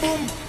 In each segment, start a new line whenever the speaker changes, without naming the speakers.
boom, boom.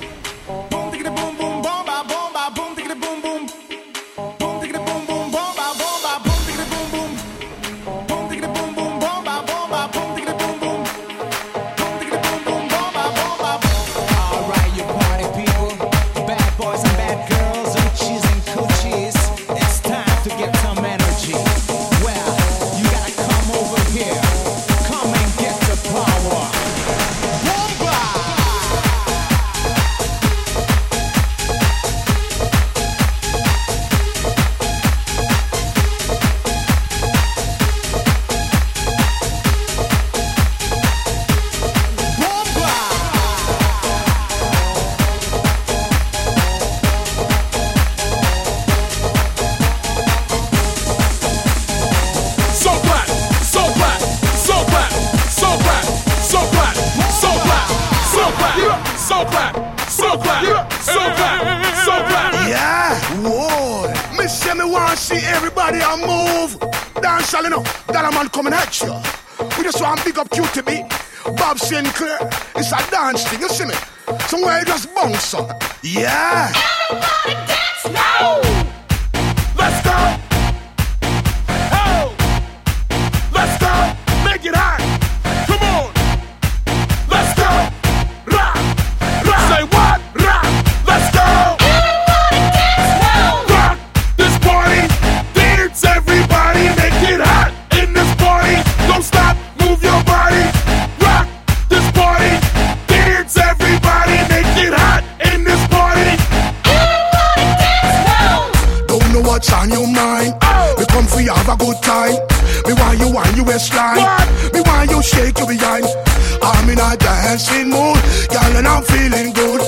times. I'm in a dancing mood, girl, and I'm feeling good.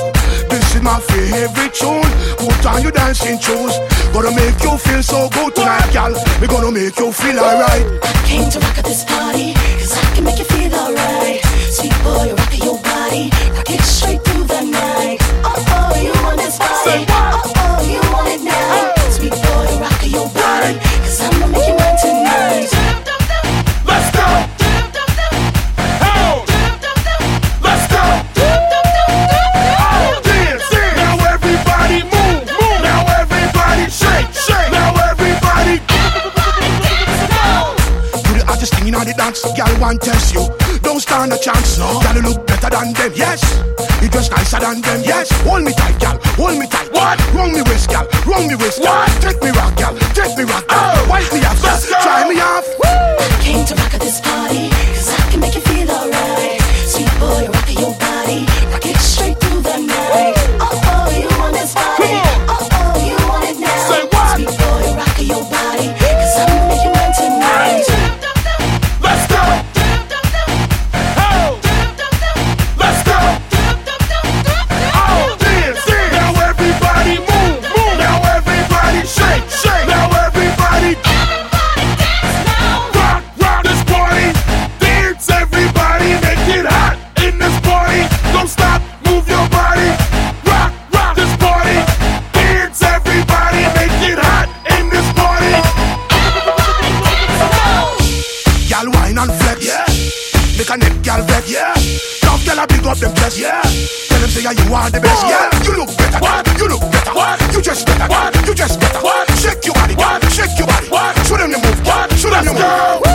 This is my favorite tune. Put on your dancing shoes. Gonna make you feel so good tonight, girl. We gonna make you feel alright. I came to rock at this party, cause I can make you feel alright. Sweet boy, rock your body, rock it straight through the night. Oh, oh, you want this body. relax. Girl, want test you. Don't stand a chance. No. Girl, you look better than them. Yes. You dress nicer than them. Yes. Hold me tight, girl. Hold me tight. What? Wrong me waist, girl. Wrong me waist. What? Take me rock, girl. Take me rock, girl. Oh. Wipe me off. Try me off. Woo. I came to rock at this party. girl vex. Yeah. Love girl, I big up them chest. Yeah. Tell them say yeah, you
are the best. Yeah. You look better. What? You look better. What? You just better. What? You just better. What? Shake your body. What? Shake your body. What? Show them the move. What? Show them the move. Girl.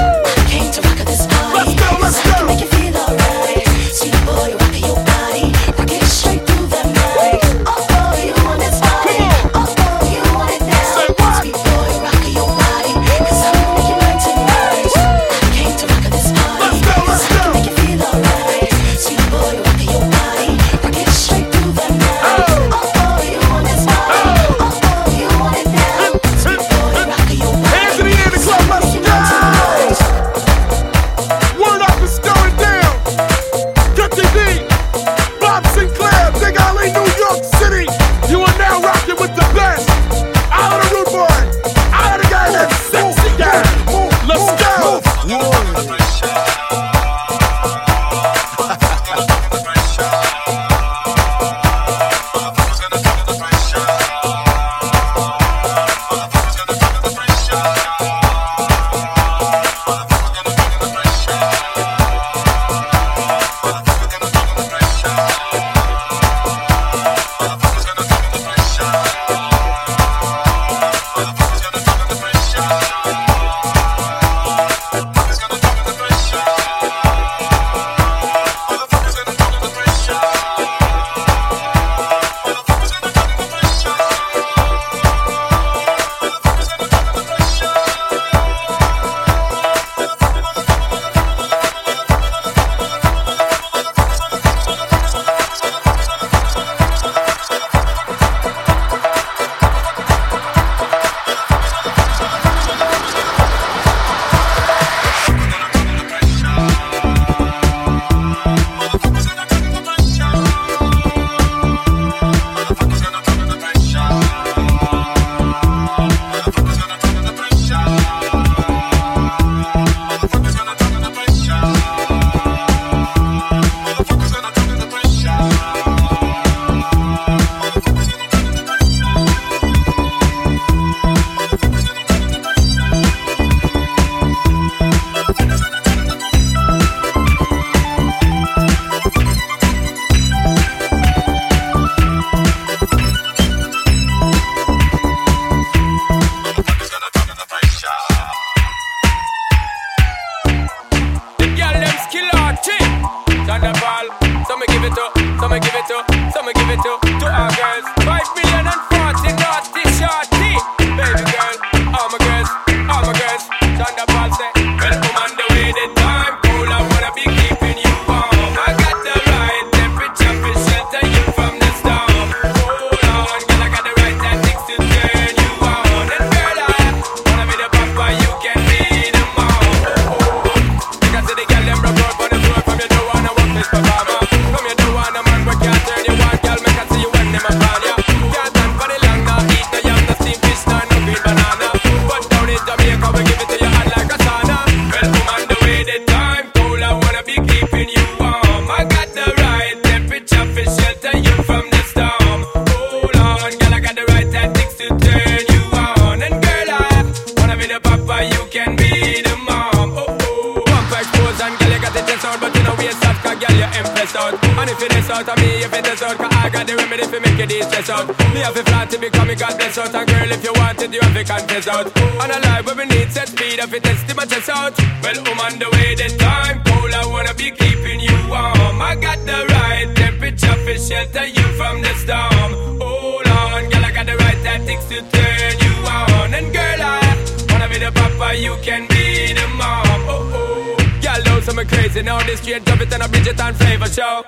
going crazy now. This straight drop it and a Bridget and flavor show.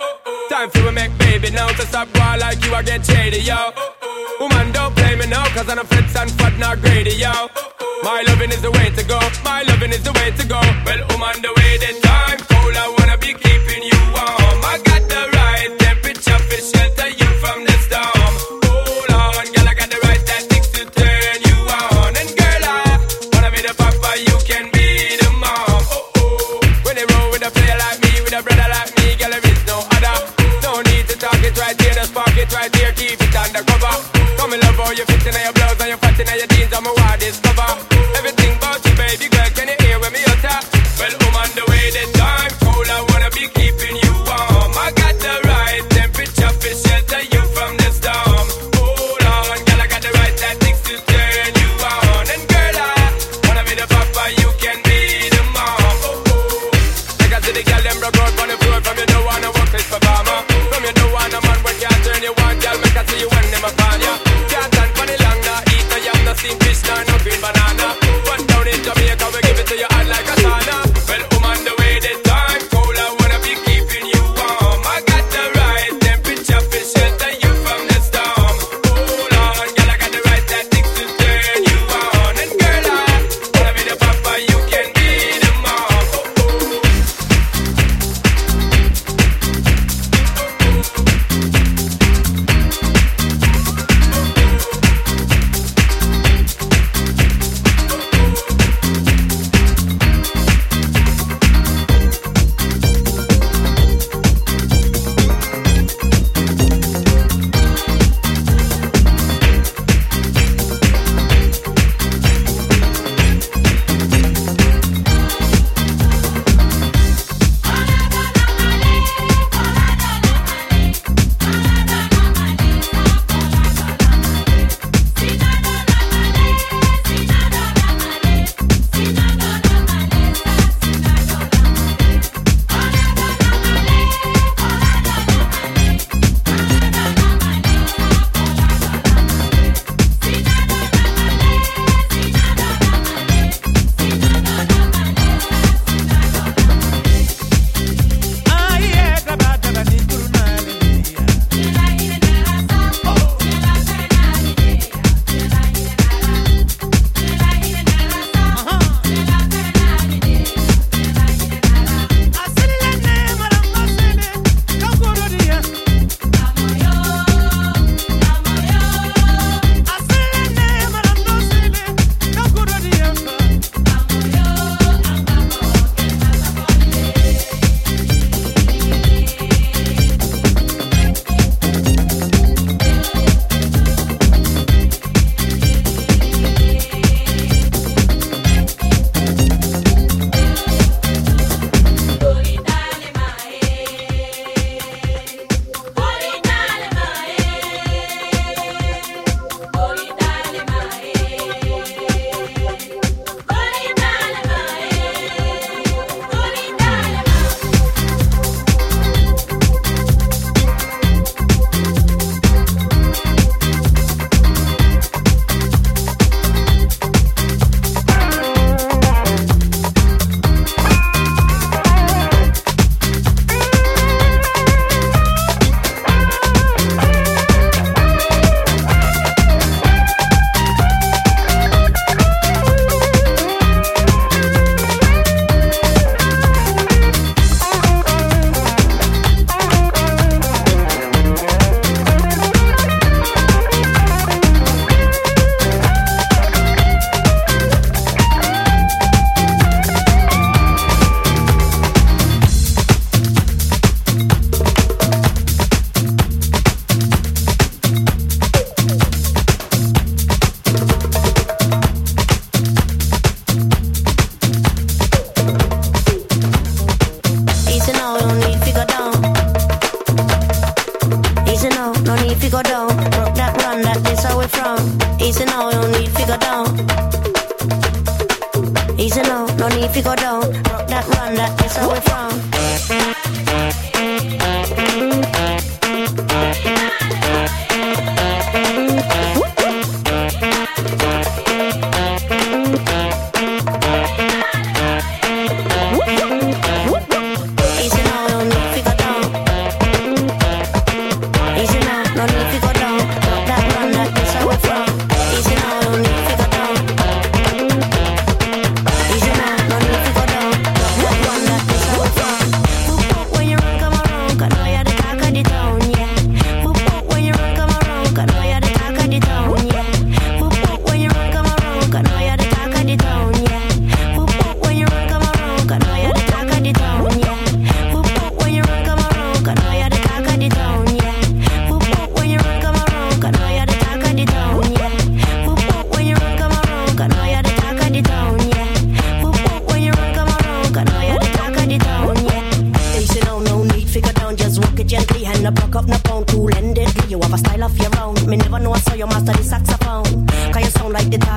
Time for we make baby now to stop war like you. I get shady, yo. Woman, don't play me now, cause I'm a fits and fat, not greedy, yo. My loving is the way to go. My loving is the way to go. Well, woman, the way that time, cool away. right here, keep it undercover. Come in love how you fit in your blouse and your fat in your jeans. I'm a wild this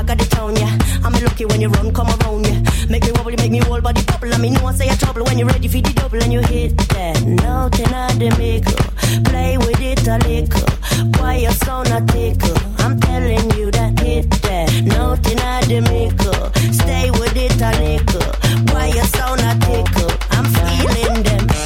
dog of the town, yeah. I'm lucky when you run, come around, yeah. Make me wobble, make me whole body bubble. I mean, know I say a trouble when you're ready for the double and you hit that. Nothing I the make Play with it a little. Why your sound a tickle? I'm telling you that hit that. Nothing I the make Stay with it a little. Why your sound a tickle? I'm feeling them.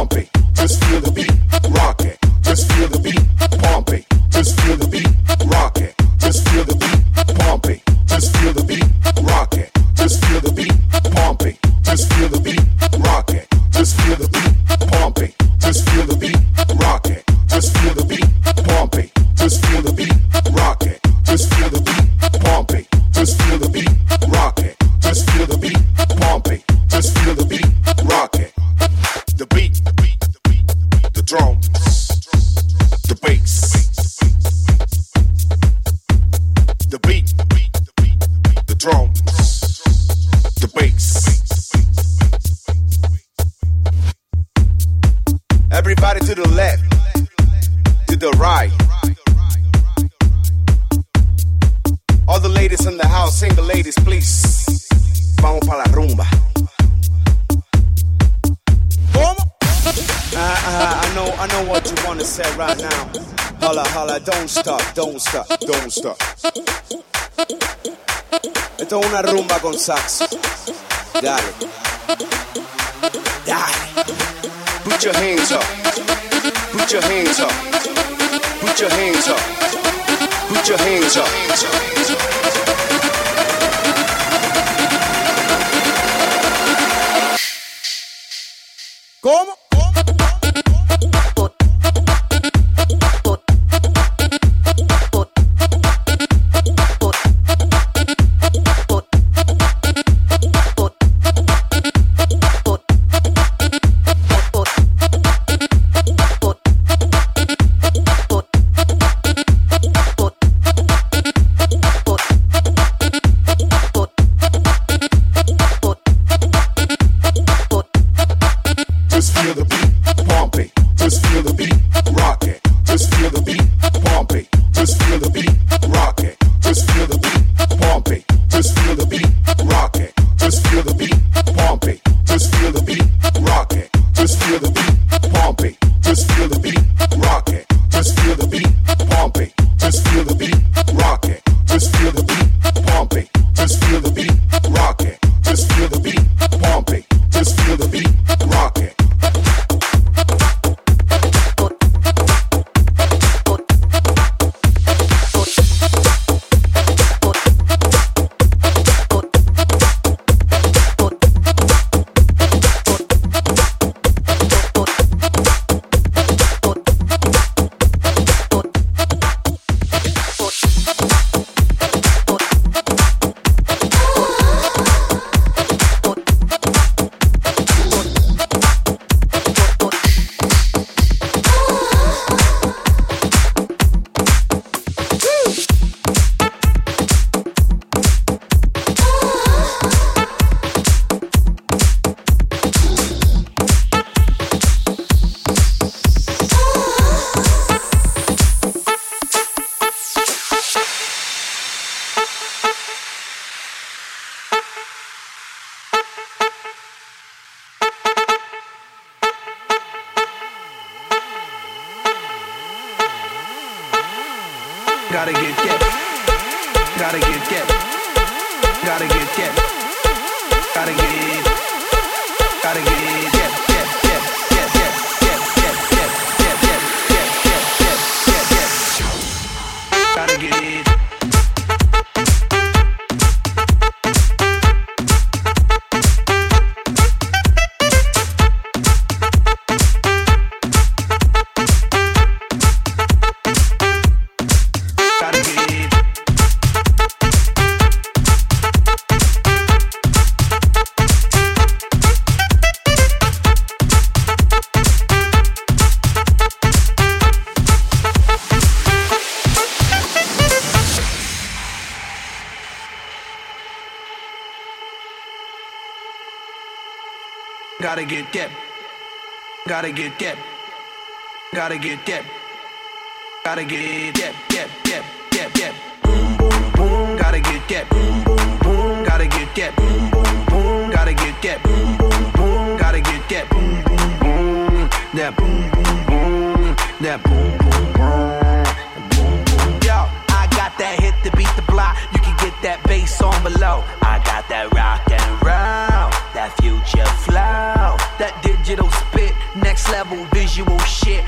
Just feel the beat, rock. Just feel the beat. Just feel the beat, rock it. Just feel the beat, pump it. Just feel the beat, rumba con sax. Dale. Dale. Put your hands up. Put your hands up. Put your hands up. Put your hands up. ¿Cómo? Just feel the beat, pump. Just feel the beat, rock it. Just feel the beat, pump. Just feel the beat, rock it. Just feel the beat, pump. Just feel the beat, rock it. Just feel the beat, pump. Just feel the beat, rock it. Just feel the beat, pump. Just feel the beat, rock. Just feel the beat, pump. Just feel the beat,
get. Gotta get get. Gotta get get. Gotta get get get get get get. Boom boom boom. Gotta get get. Boom boom boom. Gotta get get. Boom boom boom. Gotta get get. Boom boom boom. Gotta get get. Boom boom boom. That boom boom boom. That boom boom boom. Yo, I got that hit to beat the block. You can get that bass on below. I got that rock and roll, that future flow, that digital spit, next level visual shit.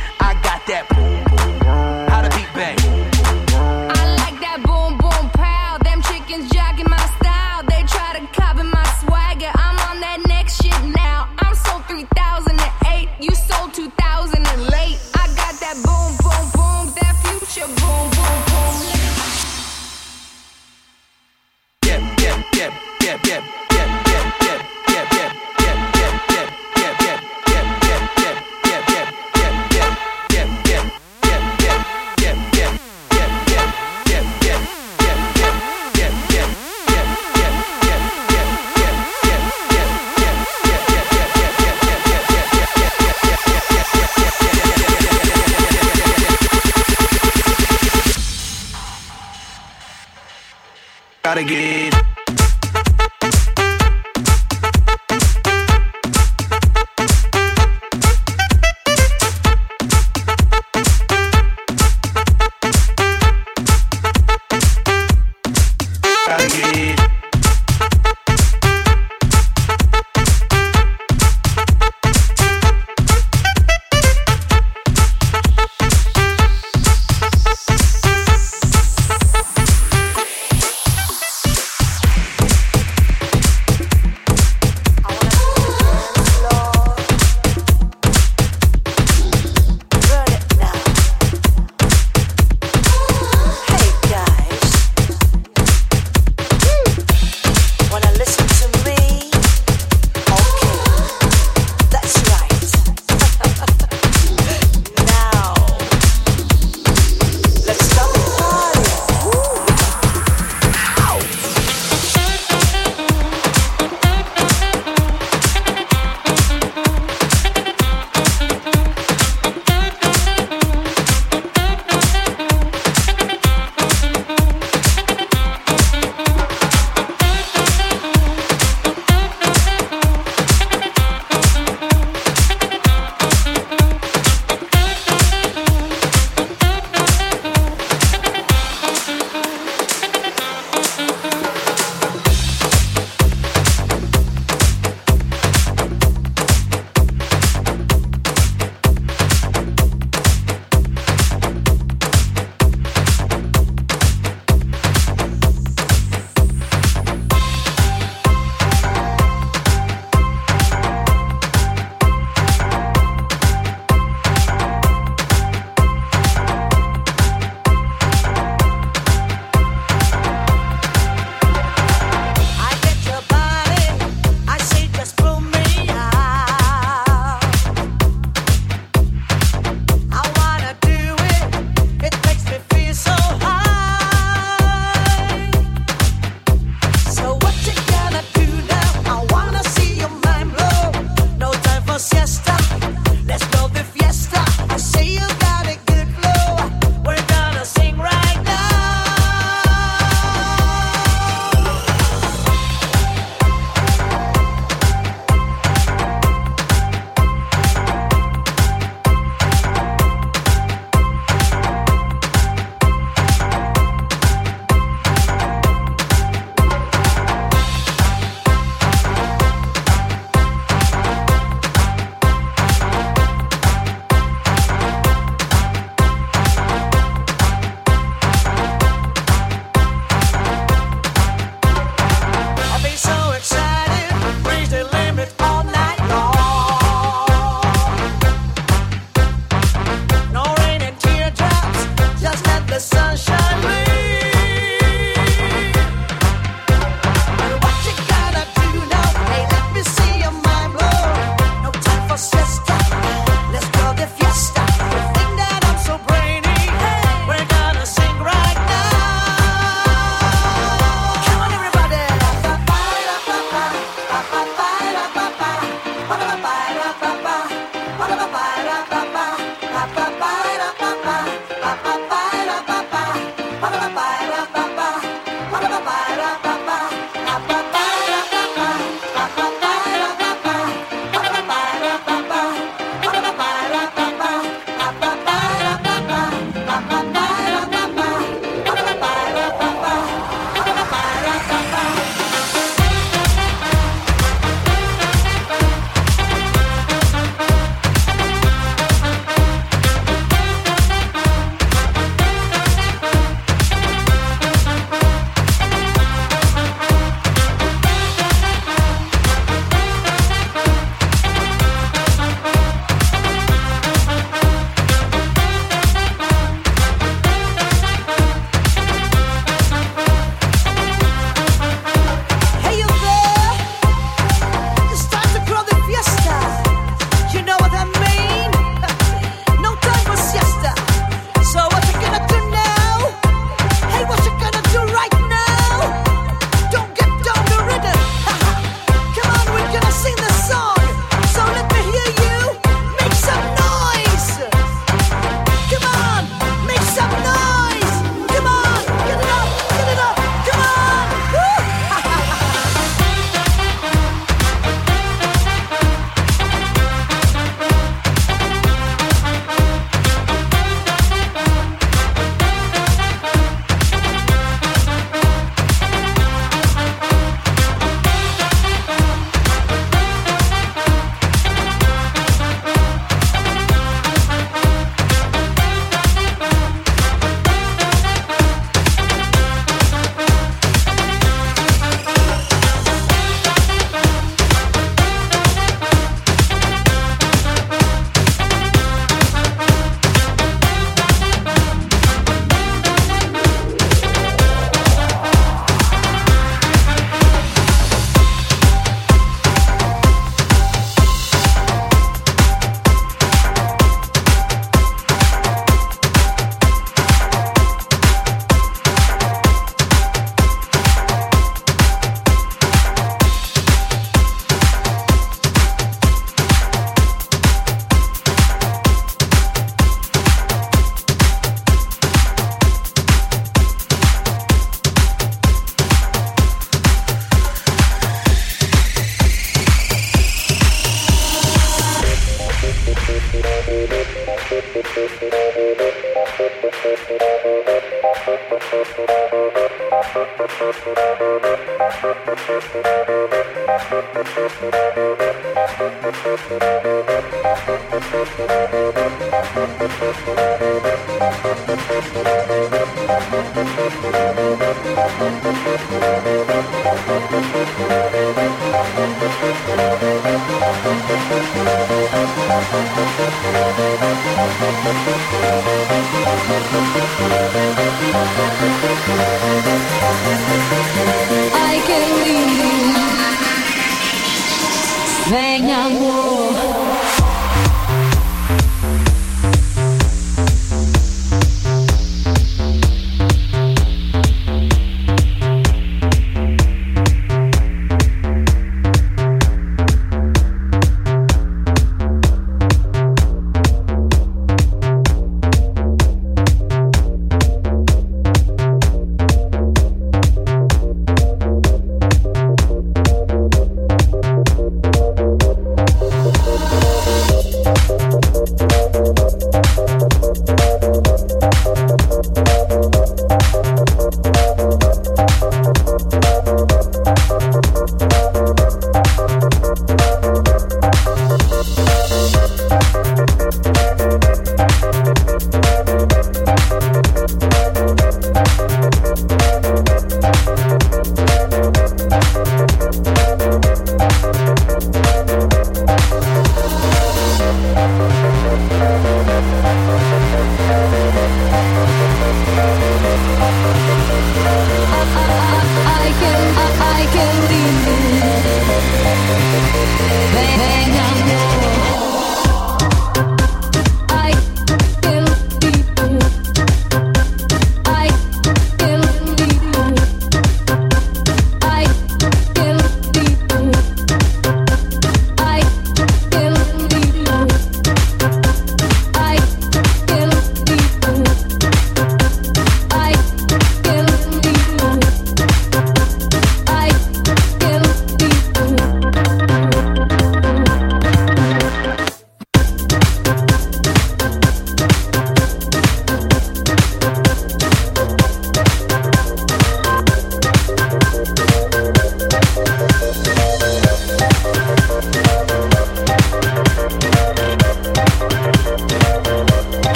Gotta get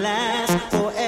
last forever.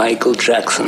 Michael Jackson.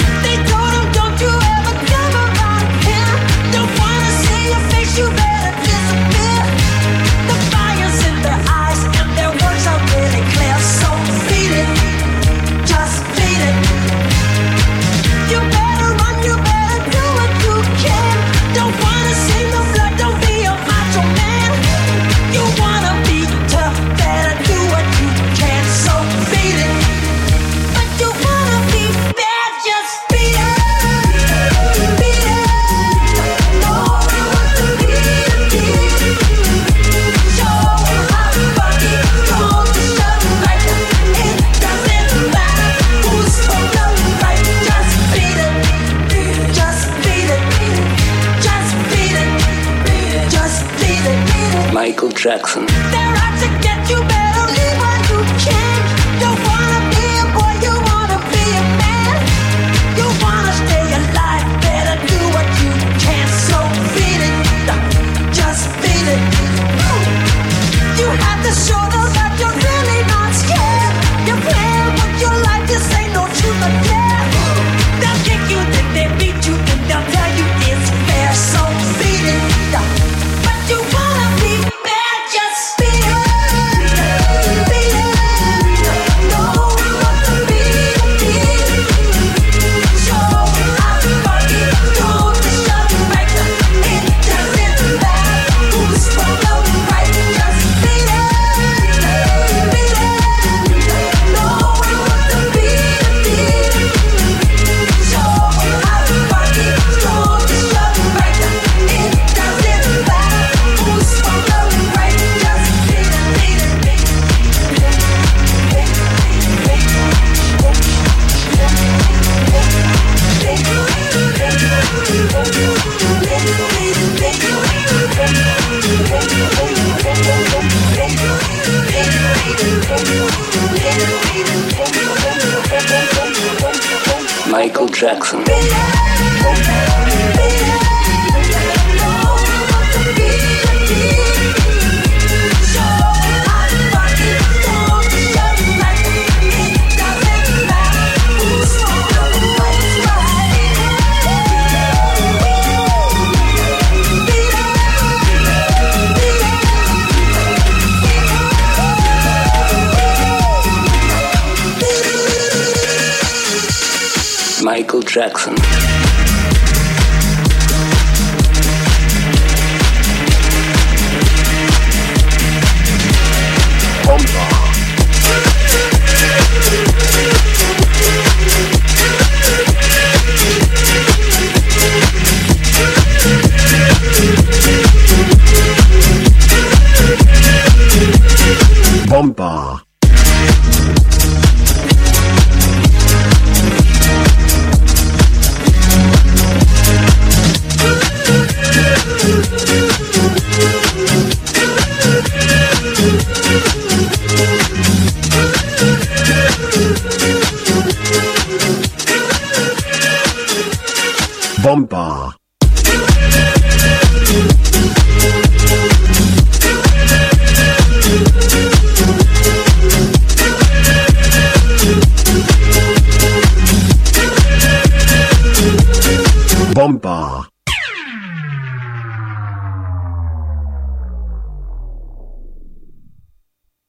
Jackson. Jackson. Jackson.